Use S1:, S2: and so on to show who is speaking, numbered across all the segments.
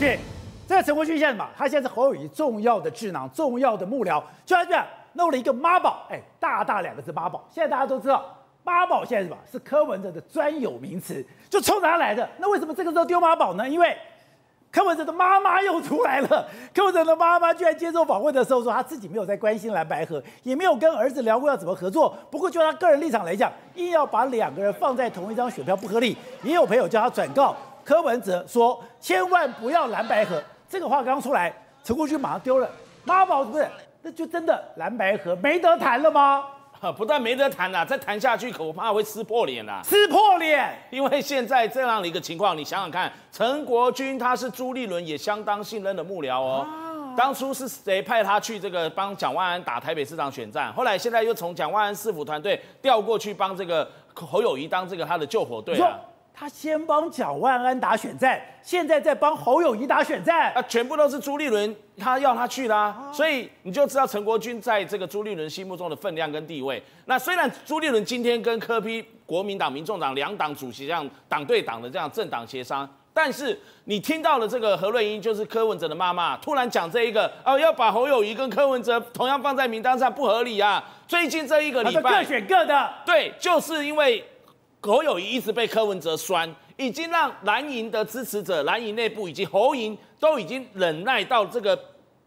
S1: 对，这个陈国军现在嘛，他现在是侯友谊重要的智囊、重要的幕僚，就在这样弄了一个妈宝，哎，大大两个字妈宝。现在大家都知道，妈宝现在什么？是柯文哲的专有名词，就冲他来的。那为什么这个时候丢妈宝呢？因为柯文哲的妈妈又出来了。柯文哲的妈妈居然接受访问的时候说，他自己没有在关心蓝白合，也没有跟儿子聊过要怎么合作。不过就他个人立场来讲，硬要把两个人放在同一张选票不合理。也有朋友叫他转告柯文哲说，千万不要蓝白合。这个话刚出来，陈国军马上丢了妈宝，是不是？那就真的蓝白合没得谈了吗？
S2: 不但没得谈呐，再谈下去恐怕会撕破脸呐！
S1: 撕破脸，
S2: 因为现在这样的一个情况，你想想看，陈国军他是朱立伦也相当信任的幕僚哦。啊、当初是谁派他去这个帮蒋万安打台北市长选战？后来现在又从蒋万安市府团队调过去帮这个侯友谊当这个他的救火队啊。
S1: 他先帮蒋万安打选战，现在在帮侯友谊打选战，
S2: 啊，全部都是朱立伦他要他去的，啊，所以你就知道陈国军在这个朱立伦心目中的分量跟地位。那虽然朱立伦今天跟柯批国民党、民众党两党主席这样党对党的这样政党协商，但是你听到了这个何瑞英就是柯文哲的妈妈突然讲这一个哦，要把侯友谊跟柯文哲同样放在名单上不合理啊！最近这一个礼拜
S1: 各选各的，
S2: 对，就是因为。侯友谊一直被柯文哲酸，已经让蓝营的支持者、蓝营内部以及侯营都已经忍耐到这个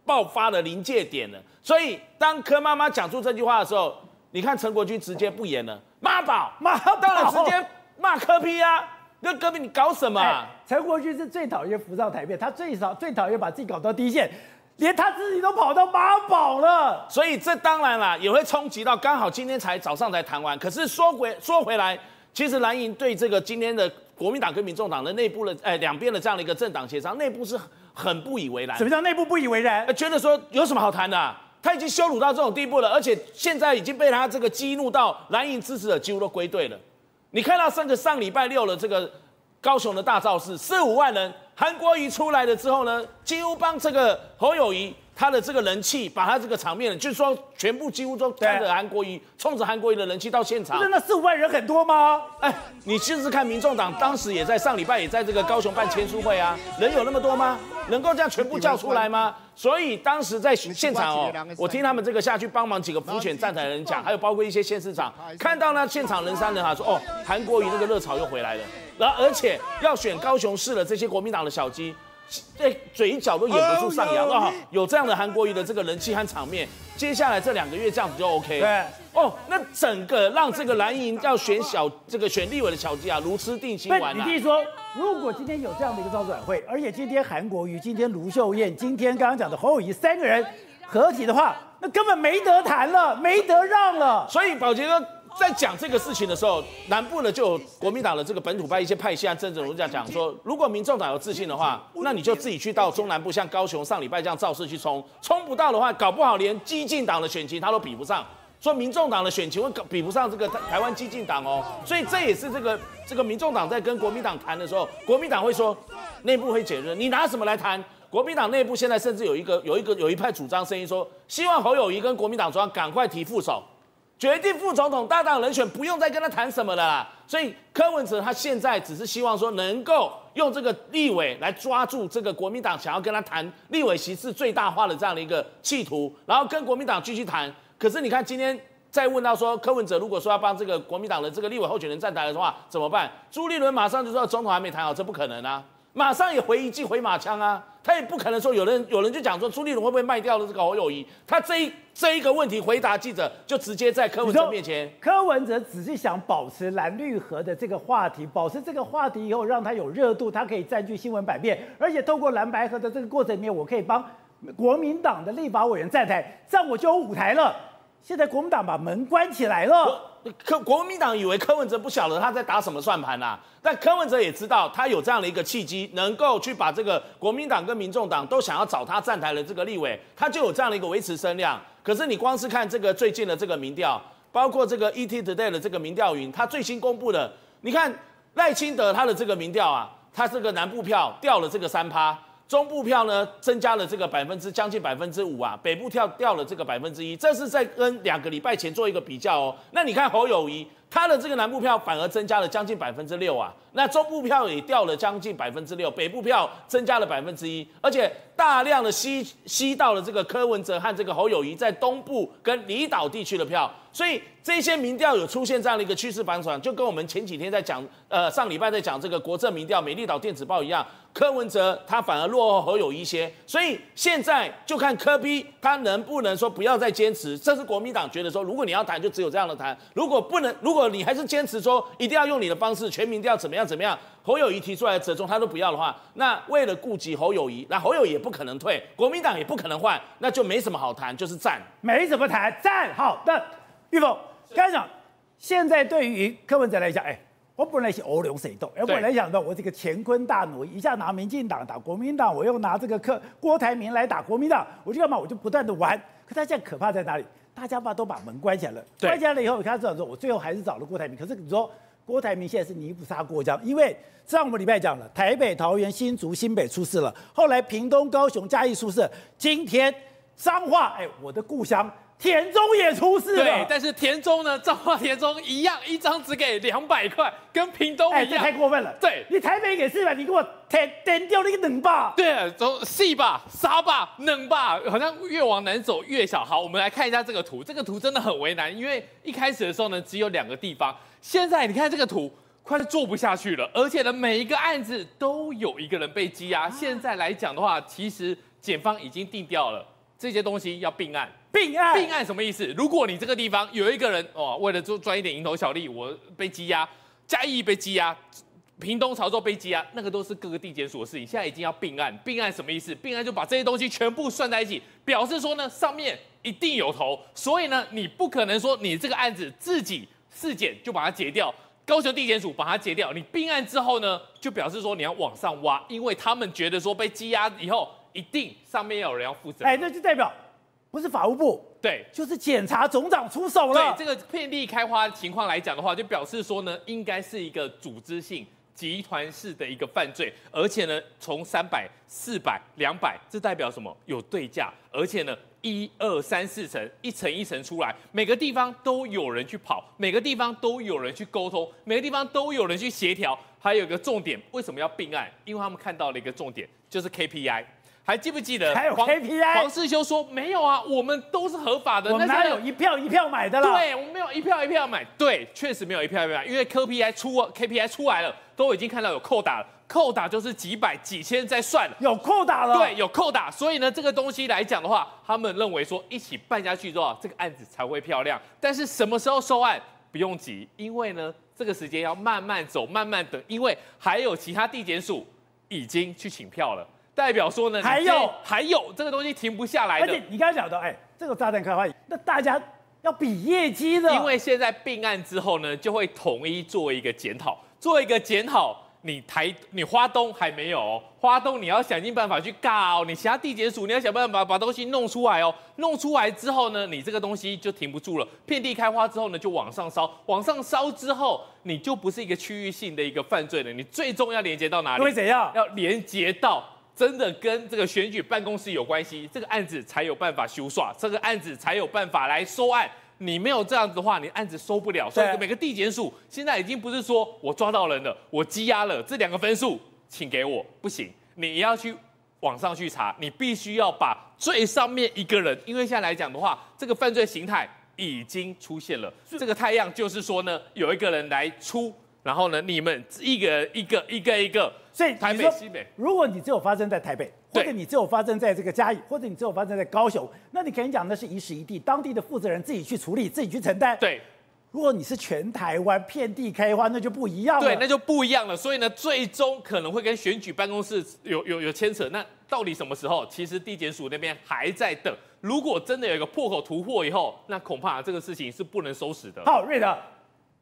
S2: 爆发的临界点了。所以当柯妈妈讲出这句话的时候，你看陈国军直接不演了，妈宝，妈宝，当然直接骂柯 P 啊，那柯 P 你搞什么？啊？
S1: 陈、欸、国军是最讨厌浮上台面，他最少最讨厌把自己搞到低线，连他自己都跑到妈宝了。
S2: 所以这当然啦，也会冲击到。刚好今天才早上才谈完，可是说回说回来。其实蓝营对这个今天的国民党跟民众党的内部的哎两边的这样的一个政党协商，内部是很不以为然。
S1: 什么叫内部不以为然？
S2: 觉得说有什么好谈的啊？他已经羞辱到这种地步了，而且现在已经被他这个激怒到蓝营支持者几乎都归队了。你看到上个上礼拜六的这个高雄的大造势，四五万人，韩国瑜出来了之后呢，几乎帮这个侯友宜。他的这个人气，把他这个场面，就是说全部几乎都看着韩国瑜，冲着韩国瑜的人气到现场。
S1: 真的四五万人很多吗？
S2: 哎，你试试看，民众党当时也在上礼拜也在这个高雄办签书会啊，人有那么多吗？能够这样全部叫出来吗？所以当时在现场哦，我听他们这个下去帮忙几个辅选站台的人讲，还有包括一些县市长，看到呢现场人山人海，说哦，韩国瑜那个热潮又回来了，然后而且要选高雄市的这些国民党的小鸡。这嘴角都掩不住上扬啊！有这样的韩国瑜的这个人气和场面，接下来这两个月这样子就 OK。
S1: 对
S2: 哦，那整个让这个蓝营要选小这个选立委的小鸡啊，如吃定心丸啊！
S1: 你弟说，如果今天有这样的一个招转会，而且今天韩国瑜、今天卢秀燕、今天刚刚讲的侯友谊三个人合体的话，那根本没得谈了，没得让了。
S2: 所以宝杰哥。在讲这个事情的时候，南部呢就有国民党的这个本土派一些派系啊，政治人物这样讲说，如果民众党有自信的话，那你就自己去到中南部，像高雄上礼拜这样造势去冲，冲不到的话，搞不好连激进党的选情他都比不上，说民众党的选情会比不上这个台湾激进党哦，所以这也是这个这个民众党在跟国民党谈的时候，国民党会说内部会解决，你拿什么来谈？国民党内部现在甚至有一个有一个有一派主张声音说，希望侯友谊跟国民党中央赶快提副手。决定副总统搭档人选，不用再跟他谈什么了啦。所以柯文哲他现在只是希望说，能够用这个立委来抓住这个国民党想要跟他谈立委席次最大化的这样的一个企图，然后跟国民党继续谈。可是你看今天再问到说，柯文哲如果说要帮这个国民党的这个立委候选人站台的话，怎么办？朱立伦马上就说总统还没谈好，这不可能啊。马上也回一记回马枪啊，他也不可能说有人有人就讲说朱立伦会不会卖掉了这个侯友谊，他这一这一个问题回答记者就直接在柯文哲面前，
S1: 柯文哲只是想保持蓝绿合的这个话题，保持这个话题以后让他有热度，他可以占据新闻版面，而且透过蓝白合的这个过程里面，我可以帮国民党的立法委员站台，这样我就有舞台了。现在国民党把门关起来了。
S2: 柯国民党以为柯文哲不晓得他在打什么算盘呐，但柯文哲也知道他有这样的一个契机，能够去把这个国民党跟民众党都想要找他站台的这个立委，他就有这样的一个维持声量。可是你光是看这个最近的这个民调，包括这个 ETtoday 的这个民调云，他最新公布的，你看赖清德他的这个民调啊，他这个南部票掉了这个三趴。中部票呢，增加了这个百分之将近百分之五啊，北部跳掉了这个百分之一，这是在跟两个礼拜前做一个比较哦。那你看侯友谊，他的这个南部票反而增加了将近百分之六啊，那中部票也掉了将近百分之六，北部票增加了百分之一，而且大量的吸吸到了这个柯文哲和这个侯友谊在东部跟离岛地区的票。所以这些民调有出现这样的一个趋势反转，就跟我们前几天在讲，呃，上礼拜在讲这个国政民调，美丽岛电子报一样，柯文哲他反而落后侯友宜一些。所以现在就看柯比他能不能说不要再坚持，这是国民党觉得说，如果你要谈，就只有这样的谈；如果不能，如果你还是坚持说一定要用你的方式，全民调怎么样怎么样，侯友宜提出来的折中他都不要的话，那为了顾及侯友宜，那侯友也不可能退，国民党也不可能换，那就没什么好谈，就是战，
S1: 没什么谈，战好的。玉凤，刚才讲，现在对于柯文哲来讲，哎，我本来是欧龙谁动，哎，本来想到我这个乾坤大挪移，一下拿民进党打国民党，我又拿这个柯郭台铭来打国民党，我就干嘛？我就不断的玩。可他现在可怕在哪里？大家把都把门关起来了，关起来了以后，你看这样说，我最后还是找了郭台铭。可是你说郭台铭现在是泥菩萨过江，因为上个礼拜讲了，台北、桃园、新竹、新北出事了，后来屏东、高雄、嘉义出事，今天彰化，哎，我的故乡。田中也出事了，
S3: 对，但是田中呢，彰化田中一样，一张只给两百块，跟屏东一样，
S1: 欸、太过分了。
S3: 对，
S1: 你台北给四百，你给我填填掉那个冷吧？
S3: 对，走细吧，沙吧，冷吧，好像越往南走越小。好，我们来看一下这个图，这个图真的很为难，因为一开始的时候呢，只有两个地方，现在你看这个图，快做不下去了，而且呢，每一个案子都有一个人被羁押。啊、现在来讲的话，其实检方已经定掉了。这些东西要并案，
S1: 并案，
S3: 并案什么意思？如果你这个地方有一个人哦，为了做赚一点蝇头小利，我被羁押，嘉义被羁押，屏东潮州被羁押，那个都是各个地检署的事情。现在已经要并案，并案什么意思？并案就把这些东西全部算在一起，表示说呢，上面一定有头，所以呢，你不可能说你这个案子自己事检就把它结掉，高雄地检署把它结掉，你并案之后呢，就表示说你要往上挖，因为他们觉得说被羁押以后。一定上面要有人要负责，
S1: 哎，那就代表不是法务部，
S3: 对，
S1: 就是检察总长出手了。
S3: 对，这个遍地开花情况来讲的话，就表示说呢，应该是一个组织性、集团式的一个犯罪，而且呢，从三百、四百、两百，这代表什么？有对价，而且呢，一二三四层，一层一层出来，每个地方都有人去跑，每个地方都有人去沟通，每个地方都有人去协调。还有一个重点，为什么要并案？因为他们看到了一个重点，就是 KPI。还记不记得？
S1: 还有 KPI，
S3: 黄世修说没有啊，我们都是合法的。
S1: 我们哪有一票一票买的啦？
S3: 对，我们没有一票一票买。对，确实没有一票一票买，因为 KPI 出 KPI 出来了，都已经看到有扣打了，扣打就是几百几千在算了，
S1: 有扣打了。
S3: 对，有扣打，所以呢，这个东西来讲的话，他们认为说一起办下去之后，这个案子才会漂亮。但是什么时候收案不用急，因为呢，这个时间要慢慢走，慢慢等，因为还有其他地检署已经去请票了。代表说呢，
S1: 还有
S3: 还有这个东西停不下来的。
S1: 而且你刚才讲的，哎，这个炸弹开花，那大家要比业绩的。
S3: 因为现在并案之后呢，就会统一做一个检讨，做一个检讨。你台你花东还没有哦，花东你要想尽办法去告，你其他地检署你要想办法把东西弄出来哦。弄出来之后呢，你这个东西就停不住了。遍地开花之后呢，就往上烧，往上烧之后，你就不是一个区域性的一个犯罪了。你最终要连接到哪里？
S1: 会怎样？
S3: 要连接到。真的跟这个选举办公室有关系，这个案子才有办法修刷，这个案子才有办法来收案。你没有这样子的话，你案子收不了。所以每个地检署现在已经不是说我抓到人了，我羁押了这两个分数，请给我，不行，你要去网上去查，你必须要把最上面一个人，因为现在来讲的话，这个犯罪形态已经出现了。这个太阳就是说呢，有一个人来出。然后呢，你们一个一个一个一个，
S1: 所以台北西北，如果你只有发生在台北，或者你只有发生在这个嘉义，或者你只有发生在高雄，那你可以讲那是一时一地，当地的负责人自己去处理，自己去承担。
S3: 对，
S1: 如果你是全台湾遍地开花，那就不一样了。
S3: 对，那就不一样了。所以呢，最终可能会跟选举办公室有有有牵扯。那到底什么时候？其实地检署那边还在等。如果真的有一个破口突破以后，那恐怕这个事情是不能收拾的。
S1: 好，瑞德。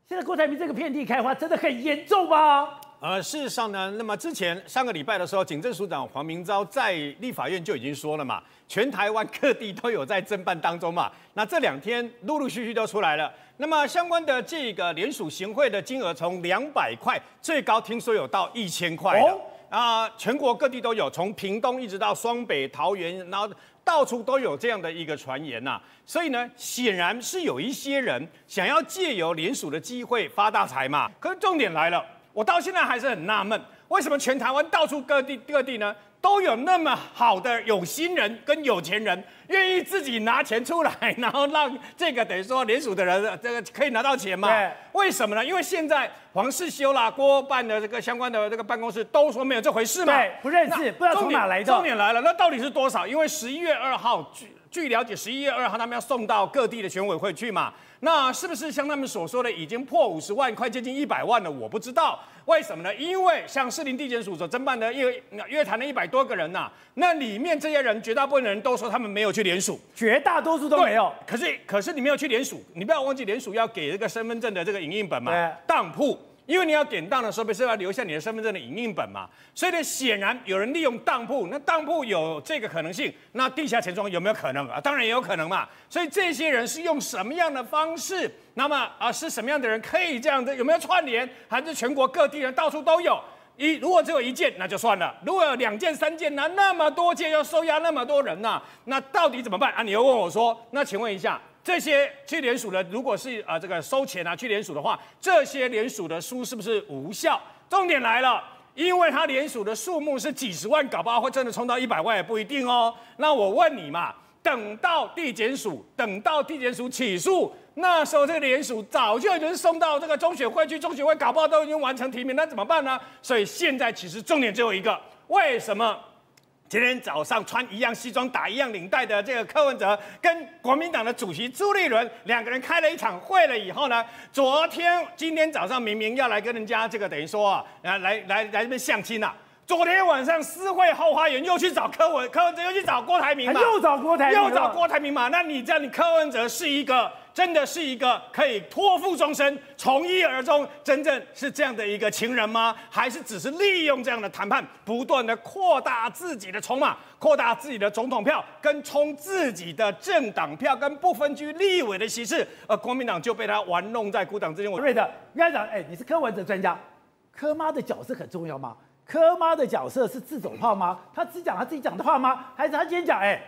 S1: 现在郭台铭这个遍地开花真的很严重吗？
S4: 呃，事实上呢，那么之前上个礼拜的时候，警政署长黄明昭在立法院就已经说了嘛，全台湾各地都有在侦办当中嘛。那这两天陆陆续续都出来了。那么相关的这个联署行贿的金额从两百块，最高听说有到一千块。哦，啊、呃，全国各地都有，从屏东一直到双北、桃园，然后到处都有这样的一个传言呐、啊。所以呢，显然是有一些人想要借由联署的机会发大财嘛。可是重点来了，我到现在还是很纳闷，为什么全台湾到处各地各地呢？都有那么好的有心人跟有钱人，愿意自己拿钱出来，然后让这个等于说联署的人，这个可以拿到钱嘛？对，为什么呢？因为现在黄世修啦、郭办的这个相关的这个办公室都说没有这回事嘛，
S1: 对，不认识，不知道从哪来的。
S4: 重点来了，那到底是多少？因为十一月二号，据据了解，十一月二号他们要送到各地的选委会去嘛。那是不是像他们所说的已经破五十万，快接近一百万了？我不知道，为什么呢？因为像士林地检署所侦办的乐乐坛的一百多个人呐、啊，那里面这些人绝大部分的人都说他们没有去联署，
S1: 绝大多数都没有。
S4: 可是可是你没有去联署，你不要忘记联署要给这个身份证的这个影印本嘛，当铺。因为你要典当的时候，不是要留下你的身份证的影印本嘛？所以呢，显然有人利用当铺，那当铺有这个可能性，那地下钱庄有没有可能啊？当然也有可能嘛。所以这些人是用什么样的方式？那么啊，是什么样的人可以这样子？有没有串联？还是全国各地人到处都有？一如果只有一件，那就算了；如果有两件、三件，那那么多件要收押那么多人呢、啊？那到底怎么办啊？你又问我说，那请问一下。这些去联署的，如果是啊这个收钱啊去联署的话，这些联署的书是不是无效？重点来了，因为他联署的数目是几十万，搞不好会真的冲到一百万也不一定哦。那我问你嘛，等到地检署，等到地检署起诉，那时候这个联署早就已经送到这个中选会去，中选会搞不好都已经完成提名，那怎么办呢？所以现在其实重点只有一个，为什么？今天早上穿一样西装、打一样领带的这个柯文哲，跟国民党的主席朱立伦两个人开了一场会了以后呢，昨天、今天早上明明要来跟人家这个等于说啊，来来来来这边相亲啊，昨天晚上私会后花园又去找柯文，柯文哲又去找郭台铭嘛，
S1: 又找郭台，
S4: 又找郭台铭嘛，那你这样，你柯文哲是一个。真的是一个可以托付终身、从一而终，真正是这样的一个情人吗？还是只是利用这样的谈判，不断的扩大自己的筹码，扩大自己的总统票，跟冲自己的政党票，跟不分区立委的席次，而国民党就被他玩弄在股掌之间。
S1: 瑞德，院长，哎，你是柯文哲专家，柯妈的角色很重要吗？柯妈的角色是自走炮吗？他只讲他自己讲的话吗？还是他今天讲，哎？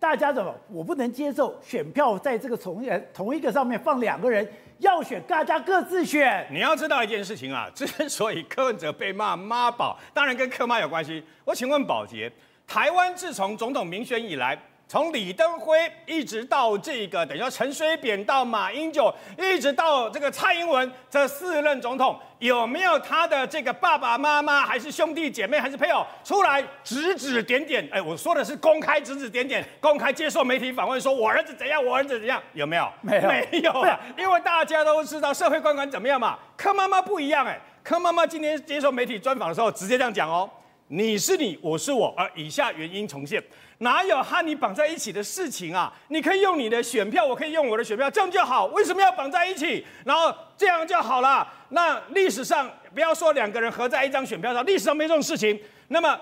S1: 大家怎么？我不能接受选票在这个同人同一个上面放两个人，要选大家各自选。
S4: 你要知道一件事情啊，之所以柯文哲被骂妈宝，当然跟柯妈有关系。我请问宝杰，台湾自从总统民选以来。从李登辉一直到这个，等于说陈水扁到马英九，一直到这个蔡英文，这四任总统有没有他的这个爸爸妈妈，还是兄弟姐妹，还是配偶出来指指点点？哎，我说的是公开指指点点，公开接受媒体访问，说我儿子怎样，我儿子怎样，有没有？
S1: 没有，
S4: 没有啊，因为大家都知道社会观感怎么样嘛。柯妈妈不一样，哎，柯妈妈今天接受媒体专访的时候，直接这样讲哦。你是你，我是我，而以下原因重现，哪有和你绑在一起的事情啊？你可以用你的选票，我可以用我的选票，这样就好。为什么要绑在一起？然后这样就好了。那历史上不要说两个人合在一张选票上，历史上没这种事情。那么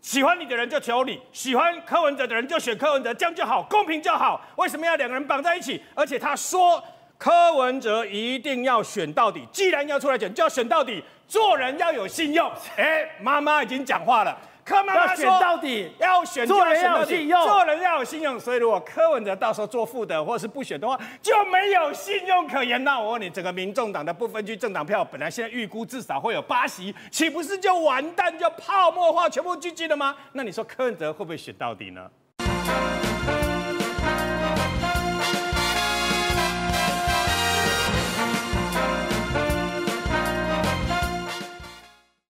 S4: 喜欢你的人就投你，喜欢柯文哲的人就选柯文哲，这样就好，公平就好。为什么要两个人绑在一起？而且他说柯文哲一定要选到底，既然要出来选，就要选到底。做人要有信用，哎，妈妈已经讲话了，柯妈
S1: 妈选到底，
S4: 要选
S1: 做人要有信用，
S4: 做人要有信用。所以如果柯文哲到时候做副的或者是不选的话，就没有信用可言。那我问你，整个民众党的不分区政党票，本来现在预估至少会有八席，岂不是就完蛋，就泡沫化，全部聚集了吗？那你说柯文哲会不会选到底呢？